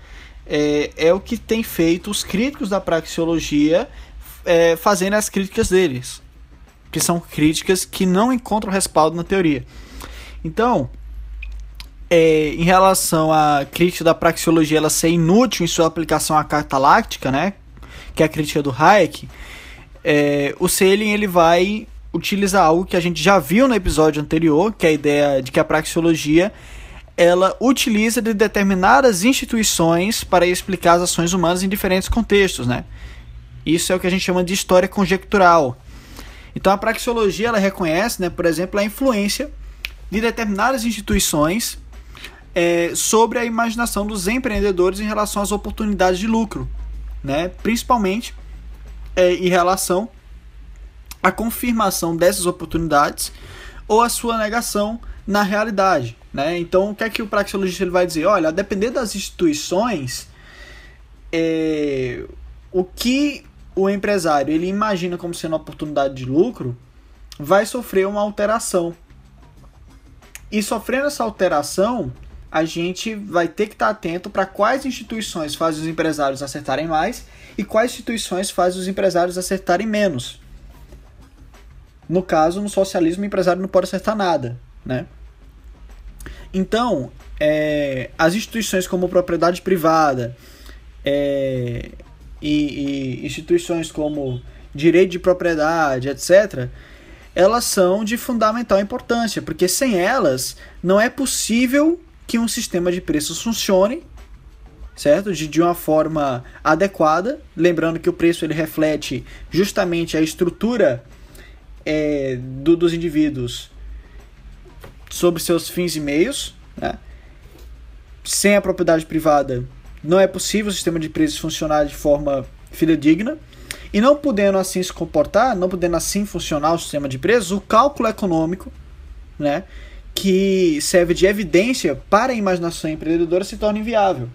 é, é o que tem feito os críticos da praxeologia é, fazendo as críticas deles, que são críticas que não encontram respaldo na teoria. Então, é, em relação à crítica da praxeologia ela ser inútil em sua aplicação à carta láctica, né, que é a crítica do Hayek, é, o Selin ele vai utiliza algo que a gente já viu no episódio anterior, que é a ideia de que a praxeologia ela utiliza de determinadas instituições para explicar as ações humanas em diferentes contextos, né? Isso é o que a gente chama de história conjectural. Então a praxeologia ela reconhece, né, por exemplo, a influência de determinadas instituições é, sobre a imaginação dos empreendedores em relação às oportunidades de lucro, né? Principalmente é, em relação a confirmação dessas oportunidades ou a sua negação na realidade. Né? Então, o que é que o praxeologista ele vai dizer? Olha, a depender das instituições, é, o que o empresário ele imagina como sendo uma oportunidade de lucro vai sofrer uma alteração. E sofrendo essa alteração, a gente vai ter que estar atento para quais instituições fazem os empresários acertarem mais e quais instituições fazem os empresários acertarem menos. No caso, no socialismo, o empresário não pode acertar nada, né? Então, é, as instituições como propriedade privada é, e, e instituições como direito de propriedade, etc., elas são de fundamental importância, porque sem elas não é possível que um sistema de preços funcione, certo? De, de uma forma adequada, lembrando que o preço ele reflete justamente a estrutura é, do, dos indivíduos sobre seus fins e meios. Né? Sem a propriedade privada, não é possível o sistema de preços funcionar de forma fidedigna. E não podendo assim se comportar, não podendo assim funcionar o sistema de preços, o cálculo econômico, né, que serve de evidência para a imaginação empreendedora, se torna inviável.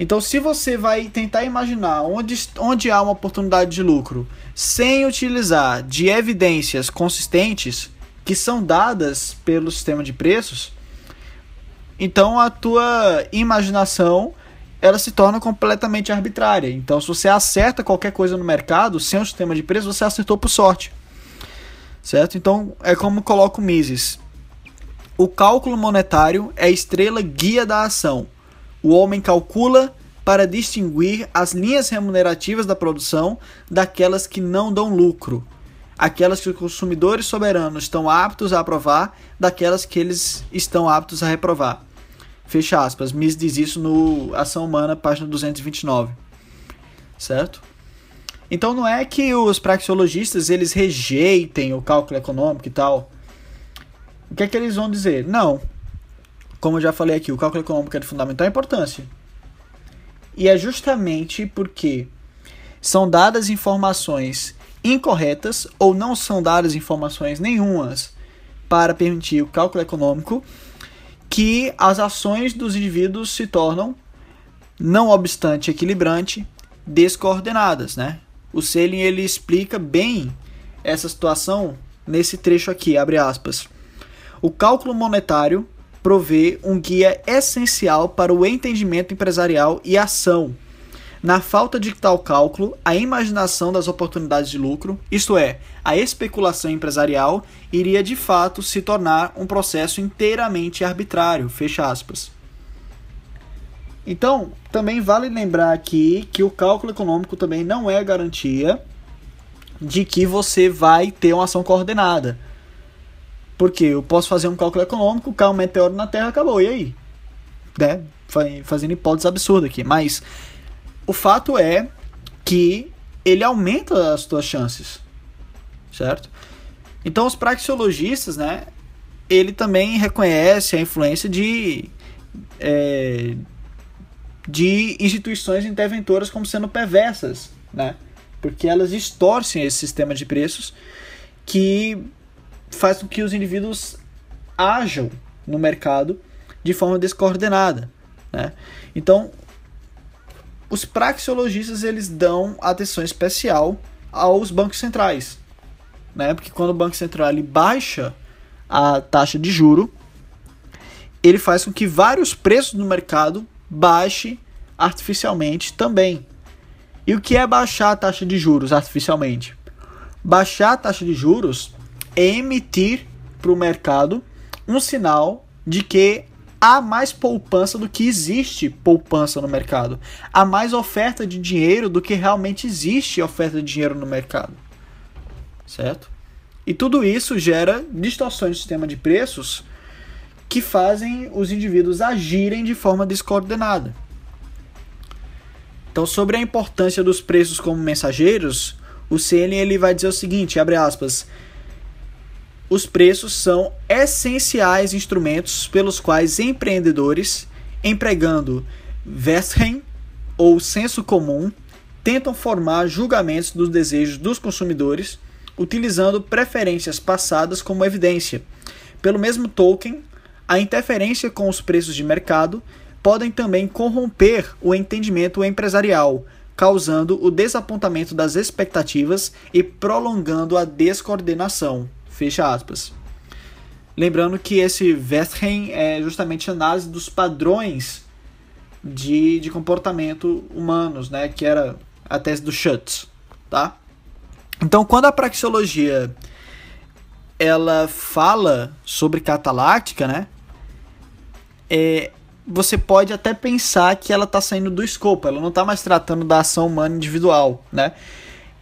Então, se você vai tentar imaginar onde, onde há uma oportunidade de lucro sem utilizar de evidências consistentes que são dadas pelo sistema de preços, então a tua imaginação ela se torna completamente arbitrária. Então, se você acerta qualquer coisa no mercado sem o sistema de preços, você acertou por sorte. Certo? Então, é como coloca o Mises. O cálculo monetário é a estrela guia da ação o homem calcula para distinguir as linhas remunerativas da produção daquelas que não dão lucro. aquelas que os consumidores soberanos estão aptos a aprovar daquelas que eles estão aptos a reprovar. Fecha aspas. Mises diz isso no Ação Humana, página 229. Certo? Então não é que os praxeologistas eles rejeitem o cálculo econômico e tal. O que é que eles vão dizer? Não. Como eu já falei aqui, o cálculo econômico é de fundamental importância. E é justamente porque são dadas informações incorretas ou não são dadas informações nenhumas para permitir o cálculo econômico que as ações dos indivíduos se tornam, não obstante equilibrante, descoordenadas, né? O Selin ele explica bem essa situação nesse trecho aqui, abre aspas. O cálculo monetário provê um guia essencial para o entendimento empresarial e ação. Na falta de tal cálculo, a imaginação das oportunidades de lucro, isto é, a especulação empresarial, iria de fato se tornar um processo inteiramente arbitrário. Fecha aspas. Então, também vale lembrar aqui que o cálculo econômico também não é garantia de que você vai ter uma ação coordenada. Porque eu posso fazer um cálculo econômico, cai um meteoro na Terra, acabou, e aí? Né? Fazendo hipótese absurda aqui. Mas o fato é que ele aumenta as tuas chances. Certo? Então os praxeologistas, né? Ele também reconhece a influência de. É, de instituições interventoras como sendo perversas, né? Porque elas distorcem esse sistema de preços que faz com que os indivíduos ajam no mercado de forma descoordenada, né? Então, os praxeologistas eles dão atenção especial aos bancos centrais, né? Porque quando o banco central ele baixa a taxa de juro, ele faz com que vários preços no mercado baixe artificialmente também. E o que é baixar a taxa de juros artificialmente? Baixar a taxa de juros é emitir para o mercado um sinal de que há mais poupança do que existe poupança no mercado. Há mais oferta de dinheiro do que realmente existe oferta de dinheiro no mercado. Certo? E tudo isso gera distorções do sistema de preços que fazem os indivíduos agirem de forma descoordenada. Então, sobre a importância dos preços como mensageiros, o CN ele vai dizer o seguinte, abre aspas, os preços são essenciais instrumentos pelos quais empreendedores, empregando Western ou senso comum, tentam formar julgamentos dos desejos dos consumidores, utilizando preferências passadas como evidência. Pelo mesmo token, a interferência com os preços de mercado podem também corromper o entendimento empresarial, causando o desapontamento das expectativas e prolongando a descoordenação. Fecha aspas. Lembrando que esse Western é justamente a análise dos padrões de, de comportamento humanos, né, que era a tese do Schutz, tá? Então, quando a praxeologia ela fala sobre cataláctica, né, é, você pode até pensar que ela está saindo do escopo, ela não está mais tratando da ação humana individual, né?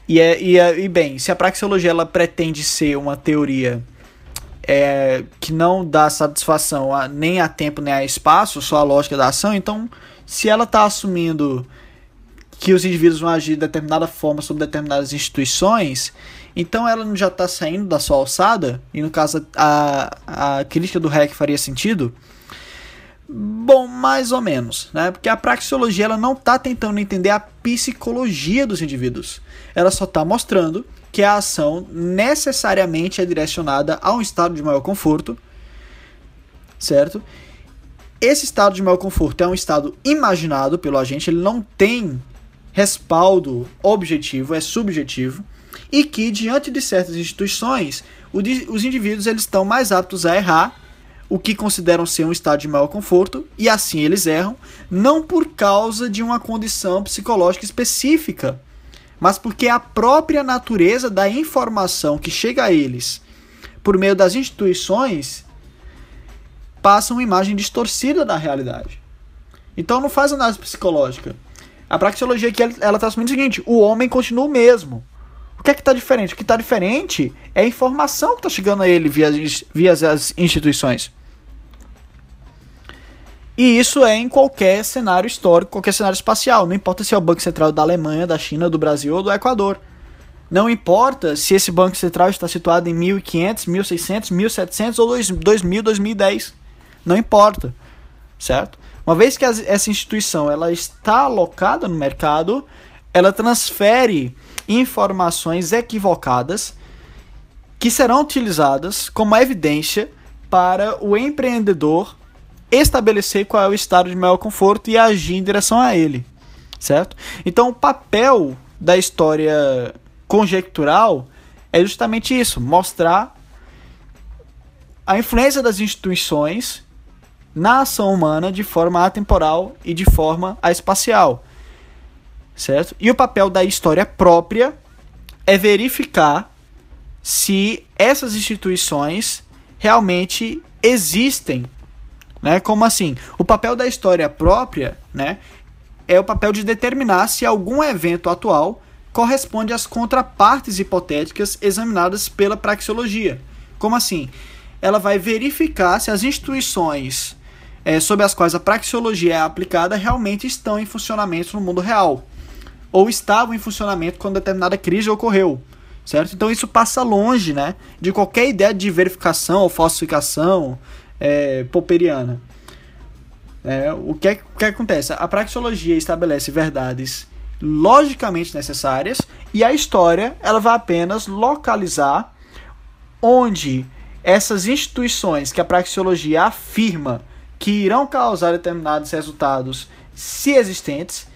E, é, e, é, e bem, se a praxeologia ela pretende ser uma teoria é, que não dá satisfação a, nem a tempo nem a espaço, só a lógica da ação, então se ela está assumindo que os indivíduos vão agir de determinada forma sobre determinadas instituições, então ela já está saindo da sua alçada, e no caso a, a crítica do REC faria sentido, Bom, mais ou menos, né? Porque a praxeologia ela não está tentando entender a psicologia dos indivíduos. Ela só está mostrando que a ação necessariamente é direcionada a um estado de maior conforto, certo? Esse estado de maior conforto é um estado imaginado pelo agente, ele não tem respaldo objetivo, é subjetivo, e que diante de certas instituições, os indivíduos eles estão mais aptos a errar o que consideram ser um estado de maior conforto, e assim eles erram, não por causa de uma condição psicológica específica, mas porque a própria natureza da informação que chega a eles por meio das instituições passa uma imagem distorcida da realidade. Então não faz análise psicológica. A praxeologia aqui ela está assumindo o seguinte: o homem continua o mesmo. O que é que está diferente? O que está diferente é a informação que está chegando a ele via, via as instituições. E isso é em qualquer cenário histórico, qualquer cenário espacial. Não importa se é o Banco Central da Alemanha, da China, do Brasil ou do Equador. Não importa se esse Banco Central está situado em 1500, 1600, 1700 ou 2000, 2010. Não importa, certo? Uma vez que essa instituição ela está alocada no mercado, ela transfere informações equivocadas que serão utilizadas como evidência para o empreendedor estabelecer qual é o estado de maior conforto e agir em direção a ele, certo? Então, o papel da história conjectural é justamente isso, mostrar a influência das instituições na ação humana de forma atemporal e de forma espacial, certo? E o papel da história própria é verificar se essas instituições realmente existem né? Como assim? O papel da história própria né, é o papel de determinar se algum evento atual corresponde às contrapartes hipotéticas examinadas pela praxeologia. Como assim? Ela vai verificar se as instituições é, sob as quais a praxeologia é aplicada realmente estão em funcionamento no mundo real ou estavam em funcionamento quando determinada crise ocorreu, certo? Então isso passa longe, né, de qualquer ideia de verificação ou falsificação é, popperiana. É, o, que, é, o que acontece? A praxeologia estabelece verdades logicamente necessárias e a história ela vai apenas localizar onde essas instituições que a praxeologia afirma que irão causar determinados resultados, se existentes,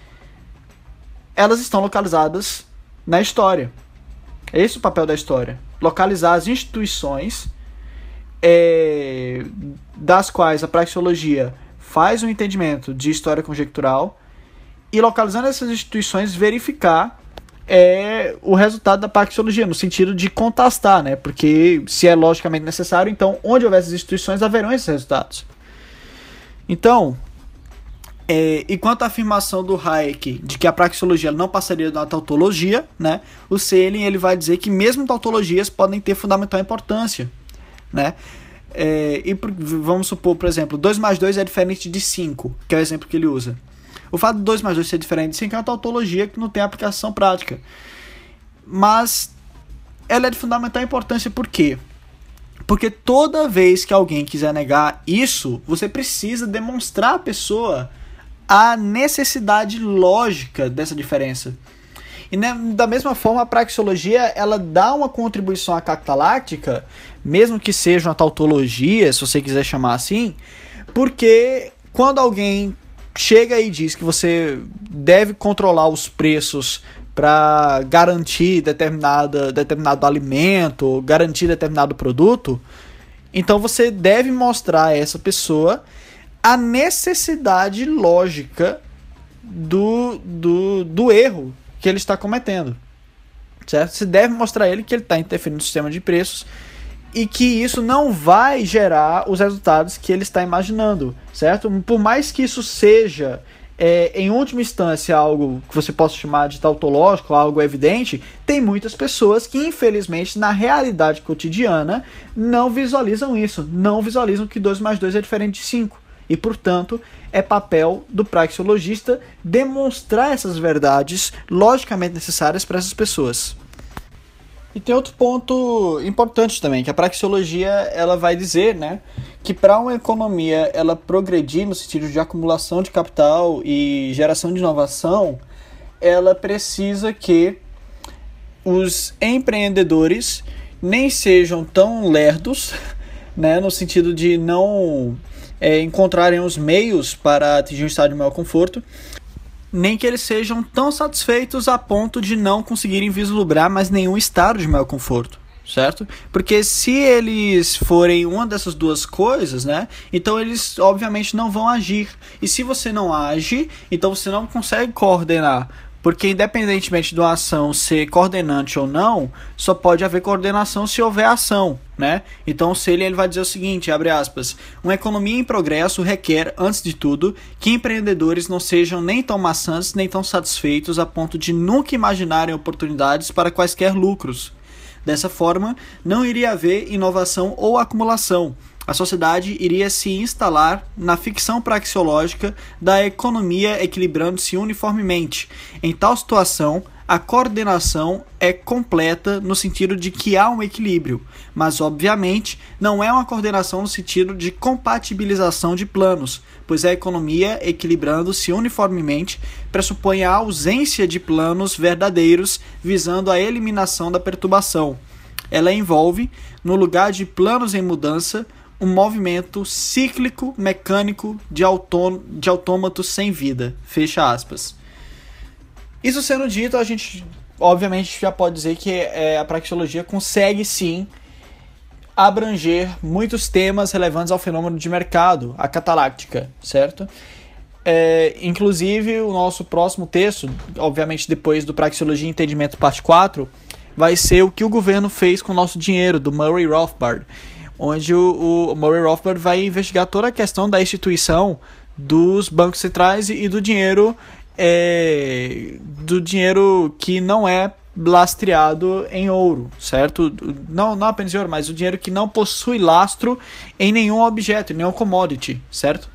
elas estão localizadas na história. Esse é o papel da história. Localizar as instituições é, das quais a praxeologia faz um entendimento de história conjectural e localizando essas instituições verificar é o resultado da praxeologia, no sentido de contrastar, né? Porque se é logicamente necessário, então onde houver essas instituições haverão esses resultados. Então, é, e quanto à afirmação do Hayek de que a praxeologia não passaria da tautologia, né? O Selin ele vai dizer que mesmo tautologias podem ter fundamental importância, né? É, e vamos supor, por exemplo, 2 mais 2 é diferente de 5, que é o exemplo que ele usa. O fato de 2 mais 2 ser diferente de 5 é uma tautologia que não tem aplicação prática. Mas ela é de fundamental importância por quê? Porque toda vez que alguém quiser negar isso, você precisa demonstrar à pessoa a necessidade lógica dessa diferença. E né, da mesma forma, a praxeologia ela dá uma contribuição à Cacta Láctica, mesmo que seja uma tautologia, se você quiser chamar assim, porque quando alguém chega e diz que você deve controlar os preços para garantir determinada, determinado alimento, garantir determinado produto, então você deve mostrar a essa pessoa a necessidade lógica do, do, do erro que ele está cometendo. Certo? Você deve mostrar a ele que ele está interferindo no sistema de preços e que isso não vai gerar os resultados que ele está imaginando, certo? Por mais que isso seja, é, em última instância, algo que você possa chamar de tautológico, algo evidente, tem muitas pessoas que, infelizmente, na realidade cotidiana, não visualizam isso, não visualizam que 2 mais 2 é diferente de 5 e, portanto, é papel do praxeologista demonstrar essas verdades logicamente necessárias para essas pessoas. E tem outro ponto importante também, que a praxeologia ela vai dizer, né, que para uma economia ela progredir no sentido de acumulação de capital e geração de inovação, ela precisa que os empreendedores nem sejam tão lerdos, né, no sentido de não é, encontrarem os meios para atingir um estado de maior conforto, nem que eles sejam tão satisfeitos a ponto de não conseguirem vislumbrar mais nenhum estado de maior conforto, certo? Porque se eles forem uma dessas duas coisas, né? Então eles obviamente não vão agir. E se você não age, então você não consegue coordenar Porque independentemente de uma ação ser coordenante ou não, só pode haver coordenação se houver ação, né? Então o Selig ele vai dizer o seguinte, abre aspas, uma economia em progresso requer, antes de tudo, que empreendedores não sejam nem tão maçantes nem tão satisfeitos a ponto de nunca imaginarem oportunidades para quaisquer lucros. Dessa forma, não iria haver inovação ou acumulação, a sociedade iria se instalar na ficção praxeológica da economia equilibrando-se uniformemente. Em tal situação, a coordenação é completa no sentido de que há um equilíbrio, mas obviamente não é uma coordenação no sentido de compatibilização de planos, pois a economia equilibrando-se uniformemente pressupõe a ausência de planos verdadeiros visando a eliminação da perturbação. Ela envolve, no lugar de planos em mudança, um movimento cíclico mecânico de, autô de autômatos sem vida. Fecha aspas. Isso sendo dito, a gente obviamente já pode dizer que é, a praxeologia consegue sim abranger muitos temas relevantes ao fenômeno de mercado, a cataláctica, certo? É, inclusive, o nosso próximo texto, obviamente depois do Praxeologia e Entendimento parte 4, vai ser o que o governo fez com o nosso dinheiro, do Murray Rothbard onde o, o Murray Rothbard vai investigar toda a questão da instituição dos bancos centrais e, do dinheiro é, do dinheiro que não é lastreado em ouro, certo? Não, não apenas em ouro, mas o dinheiro que não possui lastro em nenhum objeto, em nenhum commodity, certo?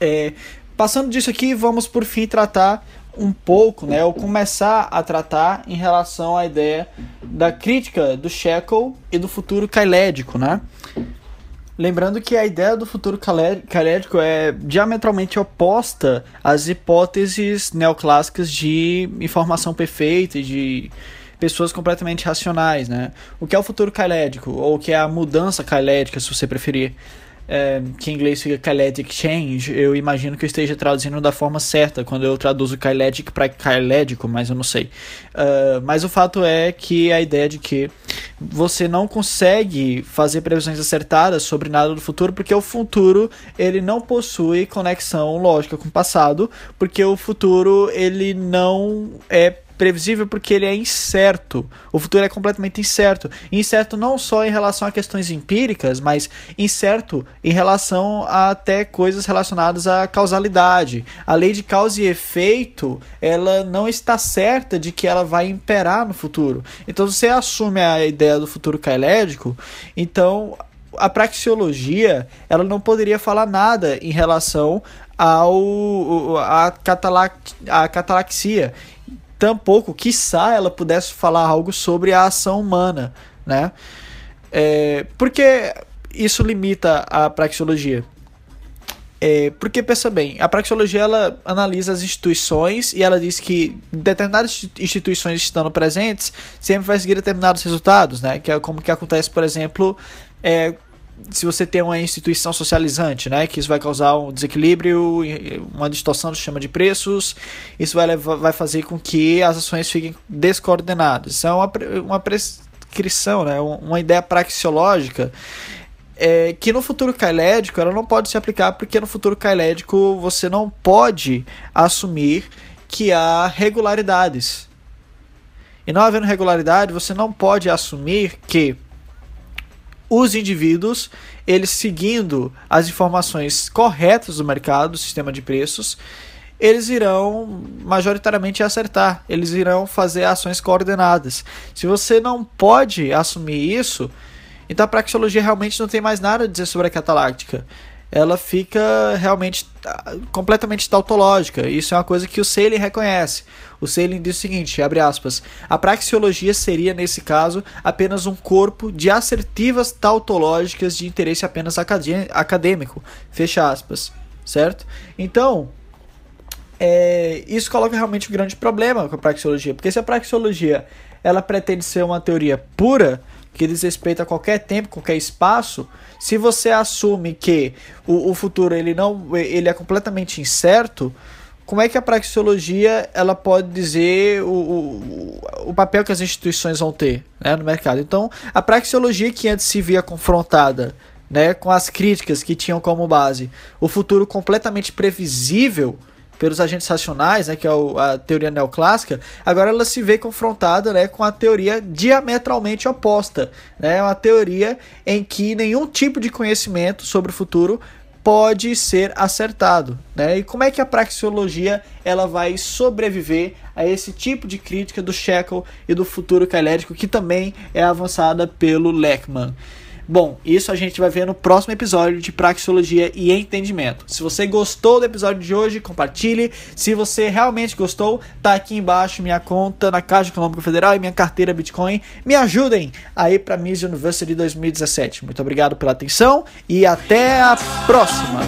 É, passando disso aqui, vamos por fim tratar um pouco, né, ou começar a tratar em relação à ideia da crítica do Shekel e do futuro kailédico, né? Lembrando que a ideia do futuro kailédico é diametralmente oposta às hipóteses neoclássicas de informação perfeita e de pessoas completamente racionais, né? O que é o futuro kailédico, ou o que é a mudança kailédica, se você preferir é, que em inglês fica Kyletic Change, eu imagino que eu esteja traduzindo da forma certa quando eu traduzo Kyletic para Kylédico, mas eu não sei. Uh, mas o fato é que a ideia de que você não consegue fazer previsões acertadas sobre nada do futuro porque o futuro ele não possui conexão lógica com o passado, porque o futuro ele não é previsível porque ele é incerto. O futuro é completamente incerto. Incerto não só em relação a questões empíricas, mas incerto em relação a até coisas relacionadas à causalidade. A lei de causa e efeito, ela não está certa de que ela vai imperar no futuro. Então, você assume a ideia do futuro kailédico, então a praxeologia ela não poderia falar nada em relação ao a, catalac, a catalaxia tampouco, quiçá, ela pudesse falar algo sobre a ação humana, né? É, porque isso limita a praxeologia? É, porque pensa bem, a praxeologia ela analisa as instituições e ela diz que determinadas instituições estando presentes sempre vai seguir determinados resultados, né? Que é como que acontece, por exemplo, é, se você tem uma instituição socializante, né, que isso vai causar um desequilíbrio, uma distorção do sistema de preços, isso vai, levar, vai fazer com que as ações fiquem descoordenadas. Isso é uma, uma prescrição, né, uma ideia praxeológica é, que no futuro kailédico ela não pode se aplicar porque no futuro kailédico você não pode assumir que há regularidades. E não havendo regularidade, você não pode assumir que os indivíduos, eles seguindo as informações corretas do mercado, do sistema de preços, eles irão majoritariamente acertar, eles irão fazer ações coordenadas. Se você não pode assumir isso, então a praxeologia realmente não tem mais nada a dizer sobre a cataláctica ela fica realmente ah, completamente tautológica. Isso é uma coisa que o Salem reconhece. O Salem diz o seguinte, abre aspas, a praxeologia seria, nesse caso, apenas um corpo de assertivas tautológicas de interesse apenas acadêmico, fecha aspas, certo? Então, é, isso coloca realmente um grande problema com a praxeologia, porque se a praxeologia ela pretende ser uma teoria pura, que diz respeito a qualquer tempo, qualquer espaço, se você assume que o, o futuro ele não ele é completamente incerto, como é que a praxeologia ela pode dizer o, o, o papel que as instituições vão ter né, no mercado? Então, a praxeologia que antes se via confrontada né, com as críticas que tinham como base o futuro completamente previsível, pelos agentes racionais, né, que é a teoria neoclássica, agora ela se vê confrontada né, com a teoria diametralmente oposta. Né, uma teoria em que nenhum tipo de conhecimento sobre o futuro pode ser acertado, né? E como é que a praxeologia ela vai sobreviver a esse tipo de crítica do Shekel e do futuro calético que também é avançada pelo Leckman? Bom, isso a gente vai ver no próximo episódio de Praxeologia e Entendimento. Se você gostou do episódio de hoje, compartilhe. Se você realmente gostou, tá aqui embaixo minha conta na Caixa Econômica Federal e minha carteira Bitcoin. Me ajudem aí para Miss University 2017. Muito obrigado pela atenção e até a próxima.